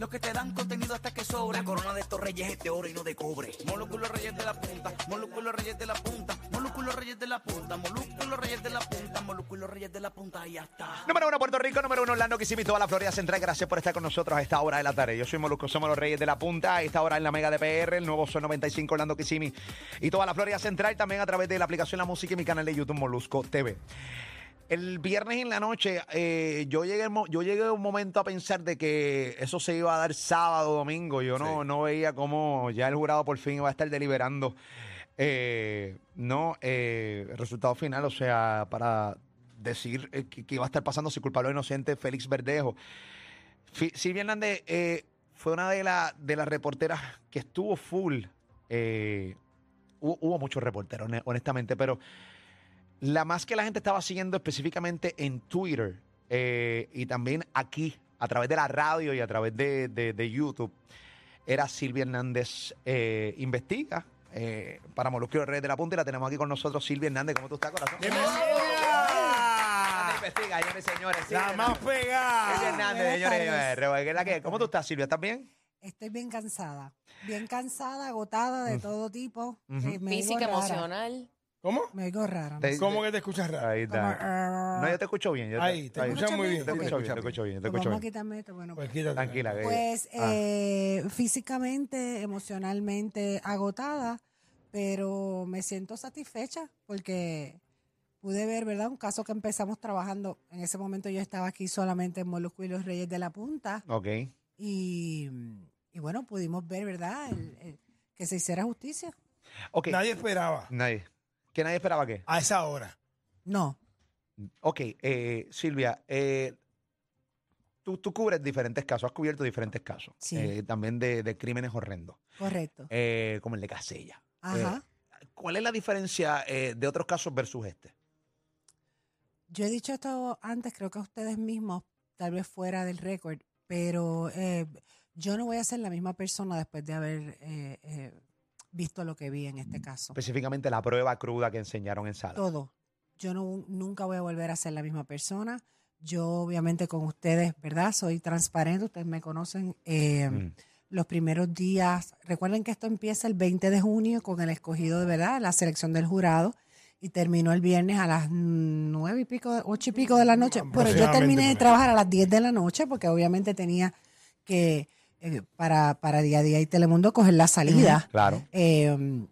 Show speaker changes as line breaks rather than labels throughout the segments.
los que te dan contenido hasta que sobra. La corona de estos reyes es de oro y no de cobre. Molúsculos reyes de la punta, molúsculos reyes de la punta, molúsculos reyes de la punta, molúsculos reyes de la punta, molúsculos reyes de la punta y ya está.
Número uno Puerto Rico, número uno Orlando, Kissimmee, toda la Florida Central. Gracias por estar con nosotros a esta hora de la tarde. Yo soy Molusco, somos los Reyes de la Punta. A esta hora en la Mega de PR, el nuevo Sol 95 Orlando, Kissimmee y toda la Florida Central. También a través de la aplicación La Música y mi canal de YouTube Molusco TV. El viernes en la noche, eh, yo llegué yo llegué un momento a pensar de que eso se iba a dar sábado, domingo. Yo no, no veía cómo ya el jurado por fin iba a estar deliberando eh, no eh, el resultado final, o sea, para decir eh, que, que iba a estar pasando si culpable o inocente Félix Verdejo. Fi- Silvia Hernández eh, fue una de, la- de las reporteras que estuvo full. hubo, hubo muchos reporteros, hone- honestamente, pero la más que la gente estaba siguiendo específicamente en Twitter eh, y también aquí, a través de la radio y a través de, de- de YouTube, era Silvia Hernández eh, Investiga. eh, para los Reyes de la Punta y la tenemos aquí con nosotros, Silvia Hernández. ¿Cómo tú estás, corazón? Investiga, señores y señores.
La más pegada.
Silvia Hernández,
Buenas
señores y
tardes.
señores. ¿Qué es la que- ¿Cómo tú estás, Silvia? ¿Estás bien?
Estoy bien cansada. Bien cansada, agotada de todo tipo. Eh, oigo
Física, emocional.
¿Cómo?
Me oigo rara.
Te-
¿Cómo que te escuchas raro?
Ahí está.
ah,
No, yo te escucho bien. yo
Ahí, te escuchas muy bien.
Te escucho bien, te escucho bien, te
pues
escucho
vamos a
bien.
quitarme esto. Bueno,
Pues quítate.
Tranquila. que-
pues
ah.
eh, físicamente, emocionalmente agotada, pero me siento satisfecha porque pude ver, ¿verdad? Un caso que empezamos trabajando. En ese momento yo estaba aquí solamente en Molusco y los Reyes de la Punta.
Ok.
Y, y bueno, pudimos ver, ¿verdad? El- el- que se hiciera justicia.
Ok.
Nadie esperaba
Nadie. ¿Que nadie esperaba qué?
a esa hora.
No,
Ok, eh, Silvia, eh, tú, tú cubres diferentes casos, has cubierto diferentes casos.
Sí.
eh, también de, de crímenes horrendos,
correcto.
eh, como el de Casella.
Ajá.
Eh, ¿Cuál es la diferencia eh, de otros casos versus este?
Yo he dicho esto antes, creo que a ustedes mismos, tal vez fuera del récord, pero eh, yo no voy a ser la misma persona después de haber eh, eh, visto lo que vi en este caso.
Específicamente la prueba cruda que enseñaron en sala.
Todo. Yo no, nunca voy a volver a ser la misma persona. Yo, obviamente, con ustedes, ¿verdad? Soy transparente, ustedes me conocen. eh,
Mm.
Los primeros días, recuerden que esto empieza el 20 de junio con el escogido de verdad, la selección del jurado, y terminó el viernes a las nueve y pico, ocho y pico de la noche. Pero yo terminé de trabajar a las 10 de la noche porque obviamente tenía que, eh, para, para día a día y Telemundo, coger la salida.
Claro.
Eh,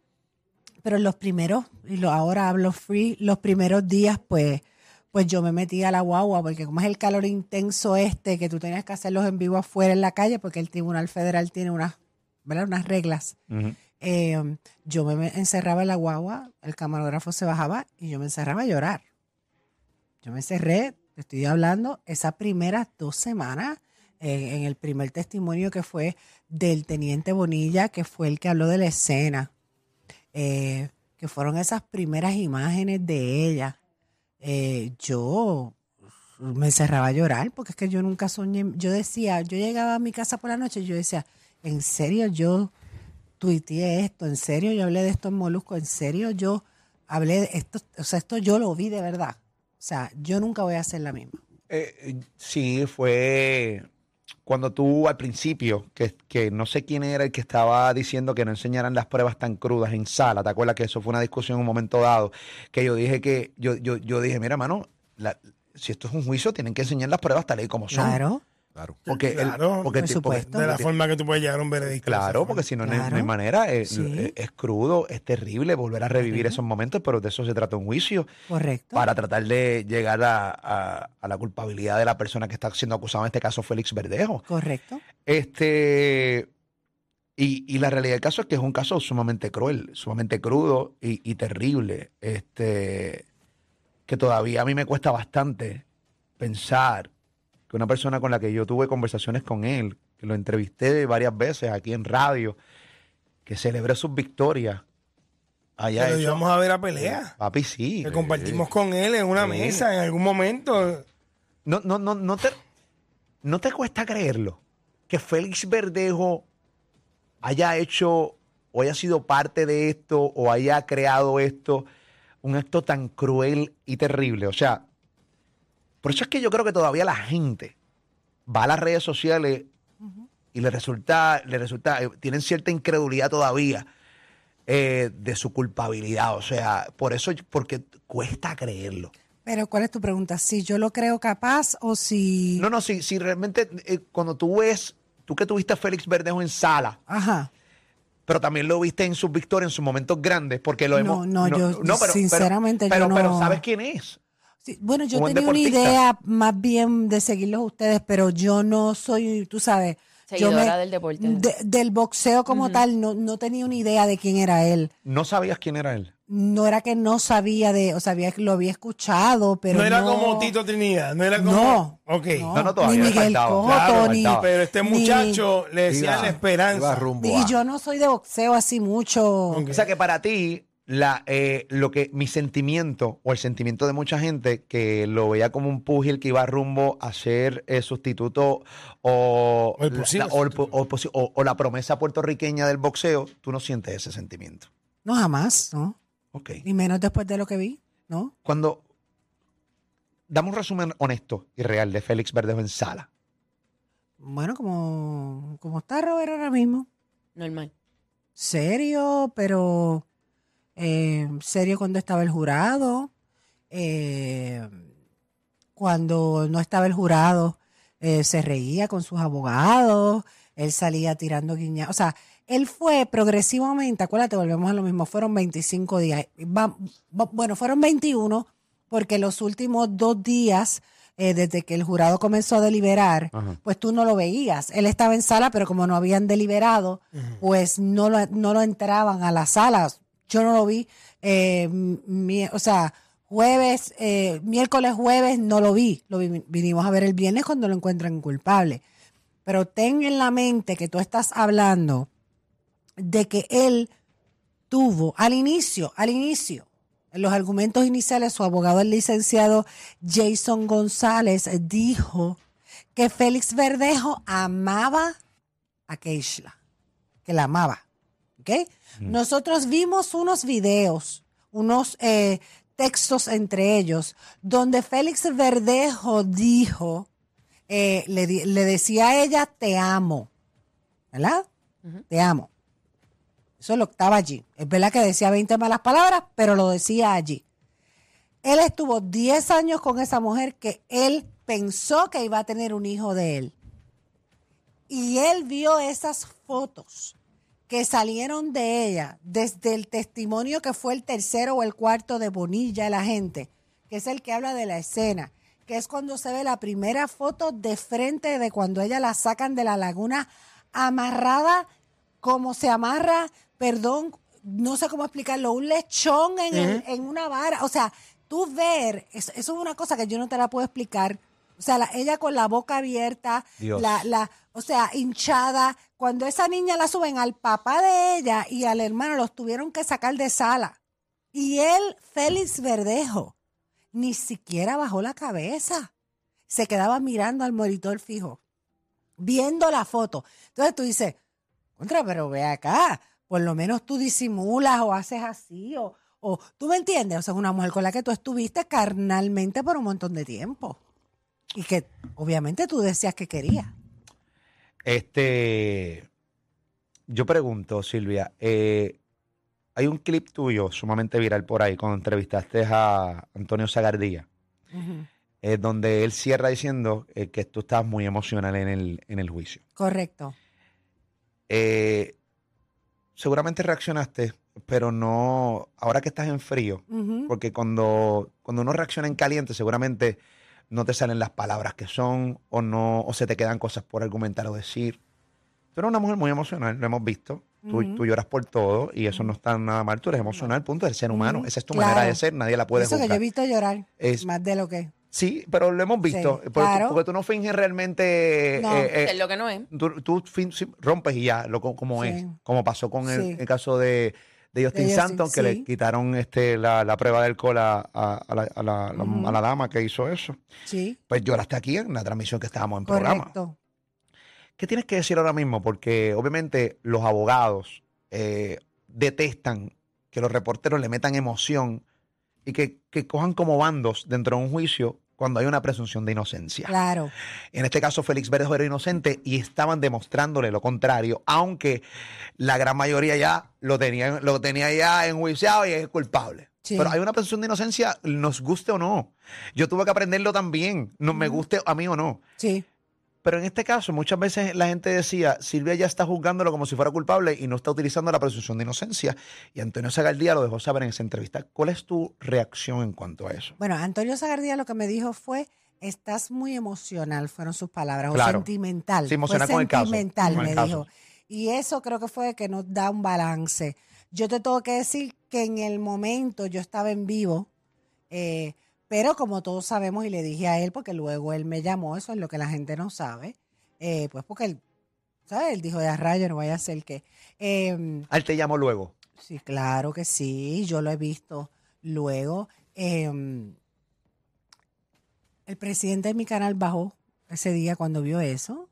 pero los primeros, y lo, ahora hablo free, los primeros días, pues, pues yo me metí a la guagua, porque como es el calor intenso este, que tú tenías que hacerlos en vivo afuera en la calle, porque el Tribunal Federal tiene unas, ¿verdad? unas reglas. Eh, yo me, me encerraba en la guagua, el camarógrafo se bajaba y yo me encerraba a llorar. Yo me encerré, te estoy hablando, esas primeras dos semanas, en el primer testimonio que fue del teniente Bonilla, que fue el que habló de la escena, eh, que fueron esas primeras imágenes de ella. Eh, yo me encerraba a llorar porque es que yo nunca soñé. Yo decía, yo llegaba a mi casa por la noche y yo decía, ¿en serio yo tuiteé esto? ¿En serio yo hablé de esto en Molusco? ¿En serio yo hablé de esto? O sea, esto yo lo vi de verdad. O sea, yo nunca voy a ser la misma.
Eh, sí, fue cuando tú al principio, que, que no sé quién era el que estaba diciendo que no enseñaran las pruebas tan crudas en sala, ¿te acuerdas que eso fue una discusión en un momento dado? Que yo dije que, yo, yo, yo dije, mira, hermano, la- si esto es un juicio, tienen que enseñar las pruebas tal y como son.
Claro.
Porque, el-
Claro,
porque,
por
ti- porque-.
De la forma que tú puedes llegar a un veredicto.
Claro, porque si no, no hay- no hay
Claro.
manera. eh,
Sí.
eh, Es, crudo, es terrible volver a revivir
Correcto.
esos momentos, pero de eso se trata un juicio
Correcto.
para tratar de llegar a, a- a la culpabilidad de la persona que está siendo acusada, en este caso Félix Verdejo.
Correcto.
Este, y, y la realidad del caso es que es un caso sumamente cruel, sumamente crudo y, y terrible. Este, que todavía a mí me cuesta bastante pensar que una persona con la que yo tuve conversaciones con él, que lo entrevisté varias veces aquí en radio, que celebré sus victorias,
lo
hecho-
íbamos a ver a pelea.
Papi, sí.
Que compartimos con él en una
Sí.
mesa en algún momento.
No, no, no, no te, no te cuesta creerlo que Félix Verdejo haya hecho o haya sido parte de esto o haya creado esto, un acto tan cruel y terrible. O sea, por eso es que yo creo que todavía la gente va a las redes sociales y y le resulta, le resulta, eh, tienen cierta incredulidad todavía eh, de su culpabilidad. O sea, por eso, porque cuesta creerlo.
Pero ¿cuál es tu pregunta? ¿Si yo lo creo capaz o si...
No, no, si, si realmente eh, cuando tú ves, tú que tuviste a Félix Verdejo en sala,
Ajá.
pero también lo viste en sus victorias, en sus momentos grandes, porque lo
No,
hemos...
no, yo sinceramente yo
pero, pero
no-
¿sabes quién es?
Sí, bueno, yo tenía una idea más bien de seguirlos ustedes, pero yo no soy, tú sabes, yo
Seguidora del deporte.
de- del boxeo como tal, no, no tenía una idea de quién era él.
No sabías quién era él.
No era que no sabía de, o sea, había- lo había escuchado, pero
no era
no-
como Tito Trinidad, no era como.
No.
Ok.
No,
No, no, todavía
ni Miguel
faltaba.
Cotto,
Claro,
ni.
Pero este
ni-
muchacho le decía
Iba-
la esperanza.
rumbo
Y yo no soy de boxeo así mucho.
Ok.
O sea que para ti, la, eh, lo que mi sentimiento o el sentimiento de mucha gente que lo veía como un pugil que iba rumbo a ser eh, sustituto o,
O el posible
la, o el-
sustituto.
o el posi- o- o la promesa puertorriqueña del boxeo, tú no sientes ese sentimiento.
No, jamás, ¿no?
Ok.
Y menos después de lo que vi, ¿no?
Cuando dame un resumen honesto y real de Félix Verdejo en sala.
Bueno, como, como está Robert ahora mismo.
Normal.
serio, pero eh, serio cuando estaba el jurado. eh, cuando no estaba el jurado, eh, se reía con sus abogados, él salía tirando guiñas. O sea, él fue progresivamente, acuérdate, volvemos a lo mismo, fueron 25 días. Va- va- bueno, fueron 21 porque los últimos dos días, eh, desde que el jurado comenzó a deliberar,
Ajá.
pues tú no lo veías. Él estaba en sala, pero como no habían deliberado, pues no lo, no lo entraban a las salas. Yo no lo vi, eh, mi- o sea, jueves, eh, miércoles, jueves, no lo vi. Lo vi- vinimos a ver el viernes cuando lo encuentran culpable. Pero ten en la mente que tú estás hablando de que él tuvo al inicio, al inicio, en los argumentos iniciales, su abogado, el licenciado Jason González, dijo que Félix Verdejo amaba a Keishla, que la amaba. ¿Ok? Nosotros vimos unos videos, unos eh, textos entre ellos, donde Félix Verdejo dijo, eh, le decía a ella, te amo, ¿verdad? Te amo. Eso lo estaba allí. Es verdad que decía 20 malas palabras, pero lo decía allí. Él estuvo 10 años con esa mujer que él pensó que iba a tener un hijo de él. Y él vio esas fotos que salieron de ella desde el testimonio que fue el tercero o el cuarto de Bonilla, la gente, que es el que habla de la escena, que es cuando se ve la primera foto de frente de cuando ella la sacan de la laguna amarrada como se amarra, perdón, no sé cómo explicarlo, un lechón en, el- en una vara. O sea, tú ver, es- eso es una cosa que yo no te la puedo explicar. O sea, la- ella con la boca abierta,
Dios.
la, la, o sea, hinchada. Cuando esa niña la suben al papá de ella y al hermano, los tuvieron que sacar de sala. Y él, Félix Verdejo, ni siquiera bajó la cabeza. Se quedaba mirando al monitor fijo, viendo la foto. Entonces tú dices, contra, pero ve acá, por lo menos tú disimulas o haces así, o, o tú me entiendes, o sea, es una mujer con la que tú estuviste carnalmente por un montón de tiempo. Y que obviamente tú decías que querías.
Este, yo pregunto, Silvia, eh, hay un clip tuyo sumamente viral por ahí cuando entrevistaste a Antonio Zagardía, eh, donde él cierra diciendo eh, que tú estabas muy emocional en el, en el juicio.
Correcto.
Seguramente reaccionaste, pero no, ahora que estás en frío, porque cuando, cuando uno reacciona en caliente, seguramente no te salen las palabras que son, o no, o se te quedan cosas por argumentar o decir. Tú eres una mujer muy emocional, lo hemos visto. Tú, tú lloras por todo y eso no está nada mal. Tú eres emocional, punto, eres ser humano. Esa es tu
claro.
manera de ser, nadie la puede
Eso que yo he visto llorar
Es-
más de lo que.
Sí, pero lo hemos visto.
Sí,
porque, tú-
claro.
porque tú no finges realmente.
No.
eh, eh,
es lo que no es.
tú, tú fin- rompes y ya, lo, co- como
Sí.
es. Como pasó con el,
Sí.
el caso de, de Justin Santos, que
sí.
le quitaron este, la, la prueba del alcohol a, a- a la, a la- dama que hizo eso.
Sí,
Pues lloraste aquí en la transmisión que estábamos en programa. ¿Qué tienes que decir ahora mismo? Porque obviamente los abogados eh, detestan que los reporteros le metan emoción y que, que cojan como bandos dentro de un juicio cuando hay una presunción de inocencia.
Claro.
En este caso, Félix Verdejo era inocente y estaban demostrándole lo contrario, aunque la gran mayoría ya lo tenía, lo tenía ya enjuiciado y es culpable.
Sí.
Pero hay una presunción de inocencia, nos guste o no. Yo tuve que aprenderlo también, no me guste a mí o no.
Sí.
Pero en este caso, muchas veces la gente decía, Silvia ya está juzgándolo como si fuera culpable y no está utilizando la presunción de inocencia. Y Antonio Sagaldía lo dejó saber en esa entrevista. ¿Cuál es tu reacción en cuanto a eso?
Bueno, Antonio Zagardía lo que me dijo fue, estás muy emocional, fueron sus palabras,
Claro.
o sentimental.
Sí, emocional
Fue
con el caso,
sentimental,
con el
me
caso.
dijo. Y eso creo que fue que nos da un balance. Yo te tengo que decir que en el momento yo estaba en vivo, eh, pero como todos sabemos, y le dije a él, porque luego él me llamó, eso es lo que la gente no sabe, eh, pues porque él, ¿sabes? Él dijo, de a rayo, no vaya a ser que... em,
Él te llamó luego.
Sí, claro que sí, yo lo he visto luego. Em, el presidente de mi canal bajó ese día cuando vio eso,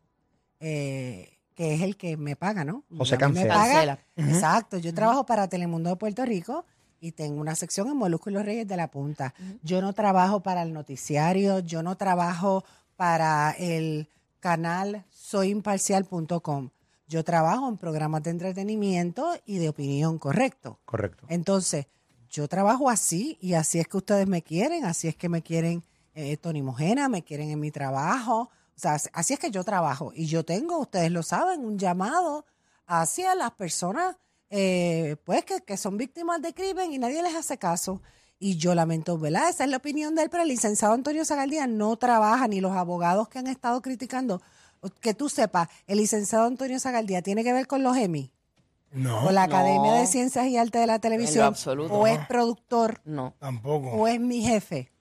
eh, que es el que me paga, ¿no?
José
A me
Cancela.
paga-
Cancela.
Exacto, yo trabajo para Telemundo de Puerto Rico y tengo una sección en Molusco y los Reyes de la Punta. Yo no trabajo para el noticiario, yo no trabajo para el canal soyimparcial.com. Yo trabajo en programas de entretenimiento y de opinión, correcto.
Correcto.
Entonces, yo trabajo así y así es que ustedes me quieren, así es que me quieren eh, Tony Mojena, me quieren en mi trabajo. O sea, así- así es que yo trabajo. Y yo tengo, ustedes lo saben, un llamado hacia las personas eh, pues que, que son víctimas de crimen y nadie les hace caso. Y yo lamento, ¿verdad? Esa es la opinión de él, pero el licenciado Antonio Zagaldía no trabaja, ni los abogados que han estado criticando. Que tú sepas, el licenciado Antonio Zagaldía tiene que ver con los EMI
No,
con la Academia
No.
de Ciencias y Artes de la Televisión,
absoluto.
o es productor,
No,
tampoco.
o es mi jefe.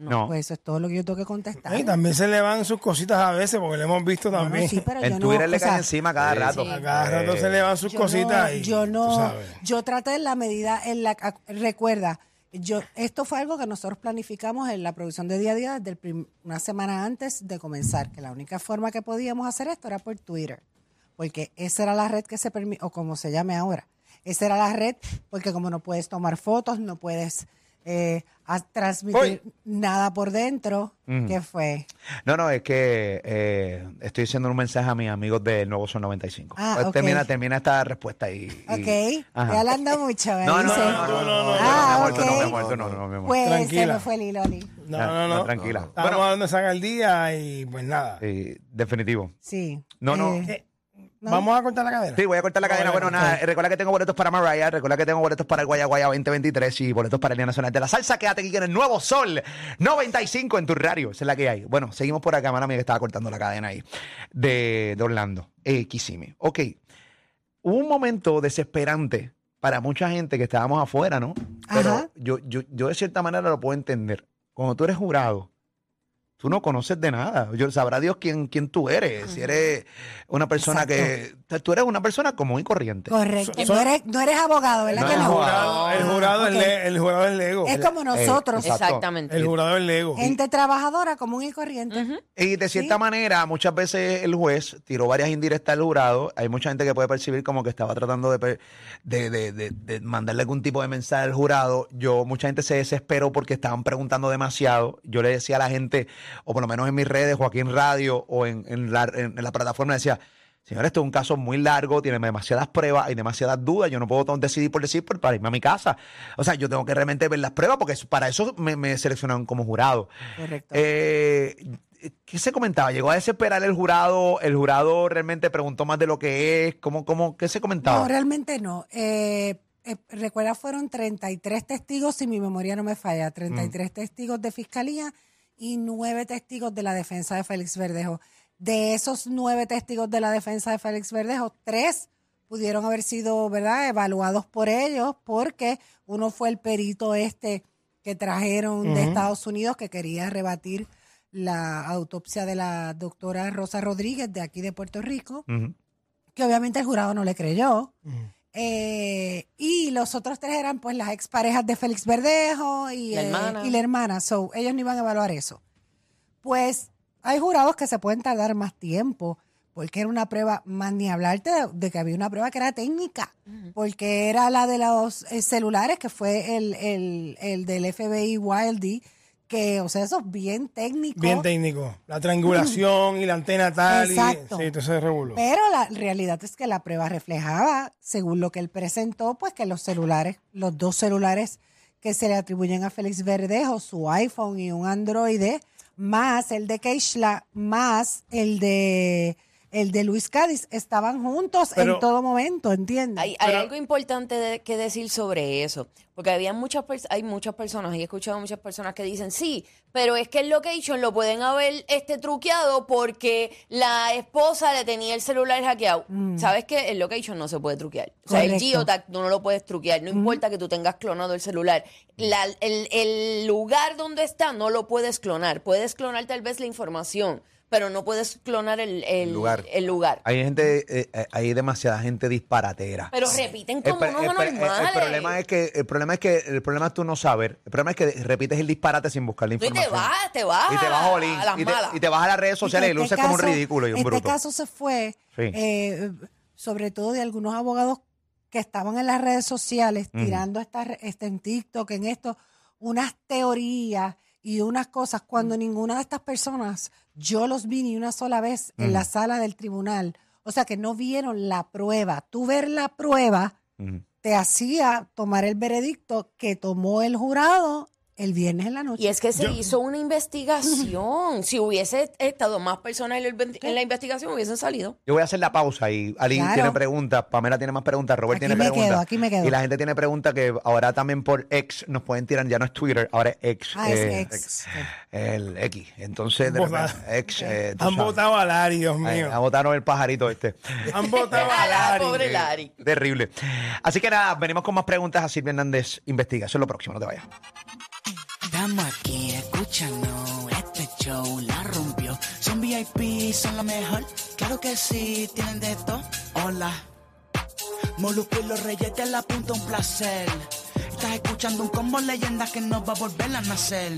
No.
Pues eso es todo lo que yo tengo que contestar.
Y también se le van sus cositas a veces, porque lo hemos visto
Bueno,
también.
sí, pero yo
en
no,
Twitter
o
le
sea,
caen encima cada rato.
Sí.
A cada rato se le van sus
yo
cositas
no,
y
yo
tú
no,
sabes.
yo traté en la medida en la ac- recuerda, yo esto fue algo que nosotros planificamos en la producción de día a día desde el prim- una semana antes de comenzar, que la única forma que podíamos hacer esto era por Twitter, porque esa era la red que se permite o como se llame ahora, esa era la red porque como no puedes tomar fotos, no puedes eh, a- transmitir nada por dentro, ¿qué fue?
No, no, es que eh, estoy haciendo un mensaje a mis amigos del Nuevo Son 95.
Ah,
Pues
ok.
termina, termina esta respuesta y. y-
Ok,
Ajá.
ya hablando mucho, ¿me
No, no, no,
dice?
no, no, no, no,
Ah,
no, no, mi
ok.
amor, tú no, no, amor.
Pues se me fue el hilo.
No,
No,
no, no.
no, tranquila.
Estamos
Bueno.
hablando de San al día y pues nada.
Definitivo.
Sí.
No, no.
Eh, ¿no?
Vamos a cortar la cadena.
Sí, voy a cortar la cadena. Bueno, nada, eh, recuerda que tengo boletos para Mariah, recuerda que tengo boletos para el Guaya Guaya 2023 y boletos para el Día Nacional de la Salsa. Quédate aquí en el Nuevo Sol 95 en tu radio. Esa es la que hay. Bueno, seguimos por acá, mano mía, que estaba cortando la cadena ahí de, de Orlando. Eh, Kissimmee. Ok. Hubo un momento desesperante para mucha gente que estábamos afuera, ¿no? Pero
Ajá.
yo, yo, yo de cierta manera lo puedo entender. Cuando tú eres jurado, tú no conoces de nada. Yo, sabrá Dios quién, quién tú eres. Si eres una persona que... Tú eres una persona común y corriente.
Correcto. No, eres, no eres abogado, ¿verdad
No
que no?
jurado, el
Ah,
jurado, es
ok.
le- el jurado es lego.
Es como nosotros,
Eh, exacto.
exactamente.
El jurado es lego.
gente trabajadora común y corriente.
Ujú.
Y de cierta
Sí.
manera, muchas veces el juez tiró varias indirectas al jurado. Hay mucha gente que puede percibir como que estaba tratando de, per- de, de- de- de mandarle algún tipo de mensaje al jurado. Yo, mucha gente se desesperó porque estaban preguntando demasiado. Yo le decía a la gente, o por lo menos en mis redes, Joaquín Radio, o en, en la, en- en la plataforma, le decía, señor, esto es un caso muy largo, tiene demasiadas pruebas, hay demasiadas dudas, yo no puedo decidir por decir por, para irme a mi casa. O sea, yo tengo que realmente ver las pruebas porque para eso me, me seleccionaron como jurado.
Correcto.
Eh, ¿Qué se comentaba? ¿Llegó a desesperar el jurado? ¿El jurado realmente preguntó más de lo que es? ¿Cómo, cómo, ¿Qué se comentaba?
No, realmente no. Eh, eh, recuerda, fueron 33 testigos, si mi memoria no me falla, 33 testigos de fiscalía y nueve testigos de la defensa de Félix Verdejo. De esos nueve testigos de la defensa de Félix Verdejo, tres pudieron haber sido, ¿verdad?, evaluados por ellos, porque uno fue el perito este que trajeron de Estados Unidos que quería rebatir la autopsia de la doctora Rosa Rodríguez de aquí de Puerto Rico que obviamente el jurado no le creyó. Eh, y los otros tres eran pues las exparejas de Félix Verdejo y
La
eh,
hermana.
y la hermana. So, ellos no iban a evaluar eso. Pues hay jurados que se pueden tardar más tiempo porque era una prueba, más ni hablarte de, de que había una prueba que era técnica, porque era la de los eh, celulares, que fue el, el, el del FBI Wildy, que, o sea, eso es bien técnico.
Bien técnico. La triangulación y la antena tal.
Exacto.
Y, sí, todo ese revuelo.
Pero la realidad es que la prueba reflejaba, según lo que él presentó, pues que los celulares, los dos celulares que se le atribuyen a Félix Verdejo, su iPhone y un Android, más el de Keishla, más el de el de Luis Cádiz, estaban juntos
Pero-
en todo momento, ¿entiendes?
Hay, hay algo importante de- que decir sobre eso, porque había muchas hay muchas personas, y he escuchado muchas personas que dicen, sí, pero es que el location lo pueden haber este truqueado porque la esposa le tenía el celular hackeado. ¿Sabes que El location no se puede truquear. O sea, el geotag no lo puedes truquear, no importa que tú tengas clonado el celular. La- el, el lugar donde está no lo puedes clonar. Puedes clonar tal vez la información, pero no puedes clonar el, el-
lugar.
el lugar.
Hay gente, eh, eh, hay demasiada gente disparatera.
Pero repiten
El,
como
pre-
unos
el el-
anormales.
el problema es que el problema es que el problema es tú no saber. El problema es que repites el disparate sin buscar la
Tú y te
información.
vas, te vas
y te vas
a- las
y, te,
malas.
y te vas a las redes sociales y, luces
este
como un ridículo y un
este
bruto.
caso se fue,
Sí.
eh, sobre todo de algunos abogados que estaban en las redes sociales tirando esta, re- este, en TikTok, en esto, unas teorías y unas cosas, cuando ninguna de estas personas, yo los vi ni una sola vez en la sala del tribunal. O sea que no vieron la prueba. Tú ver la prueba
Ujú.
te hacía tomar el veredicto que tomó el jurado el viernes en la noche.
Y es que se hizo una investigación. si hubiese estado más personas en la, inve- en la investigación, hubiesen salido.
Yo voy a hacer la pausa y Ali
Claro.
tiene preguntas, Pamela tiene más preguntas, Robert
Aquí
tiene
me
preguntas.
quedo, aquí me quedo.
Y la gente tiene preguntas que ahora también por X nos pueden tirar, ya no es Twitter, ahora es X.
Ah, es
eh,
ex.
El X. Entonces, de
Vota-
repente, X. eh, tú
Han
sabes.
votado a Lari, Dios
Ay,
mío.
a votaron el pajarito este.
Han votado a
Ah,
Lari.
pobre Lari.
Terrible. Así que nada, venimos con más preguntas a Silvia Hernández Investiga. Eso es lo próximo, no te vayas.
Estamos aquí escuchando este show, la rompió. Son VIP, son lo mejor. Claro que sí, tienen de todo. Hola. Molusco y los reyes de la punta, un placer. Estás escuchando un combo leyenda que no va a volver a nacer.